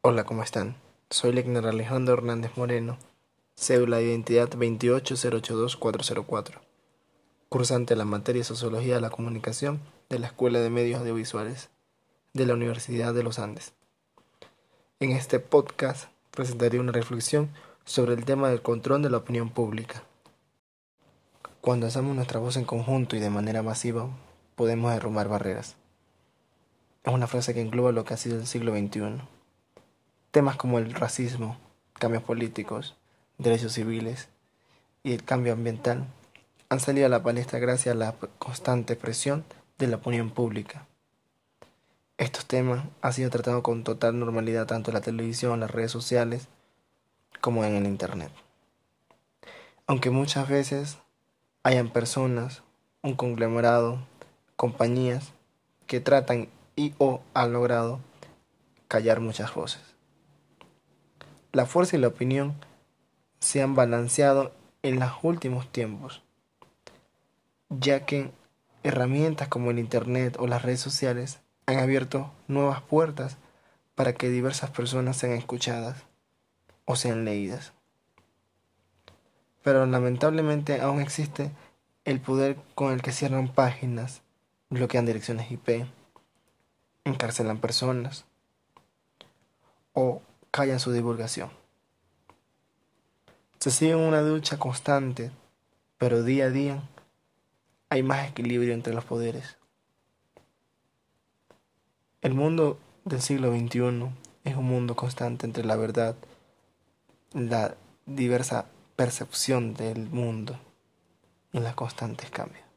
Hola, ¿cómo están? Soy Legner Alejandro Hernández Moreno, cédula de identidad 28082-404, cursante de la materia Sociología de la Comunicación de la Escuela de Medios Audiovisuales de la Universidad de los Andes. En este podcast presentaré una reflexión sobre el tema del control de la opinión pública. Cuando hacemos nuestra voz en conjunto y de manera masiva, podemos derrumbar barreras. Es una frase que engloba lo que ha sido el siglo XXI. Temas como el racismo, cambios políticos, derechos civiles y el cambio ambiental han salido a la palestra gracias a la constante presión de la opinión pública. Estos temas han sido tratados con total normalidad tanto en la televisión, las redes sociales, como en el Internet. Aunque muchas veces hayan personas, un conglomerado, compañías que tratan y o han logrado callar muchas voces. La fuerza y la opinión se han balanceado en los últimos tiempos, ya que herramientas como el Internet o las redes sociales han abierto nuevas puertas para que diversas personas sean escuchadas o sean leídas. Pero lamentablemente aún existe el poder con el que cierran páginas, bloquean direcciones IP, encarcelan personas o callan su divulgación. Se sigue una lucha constante, pero día a día hay más equilibrio entre los poderes. El mundo del siglo XXI es un mundo constante entre la verdad, la diversa percepción del mundo y los constantes cambios.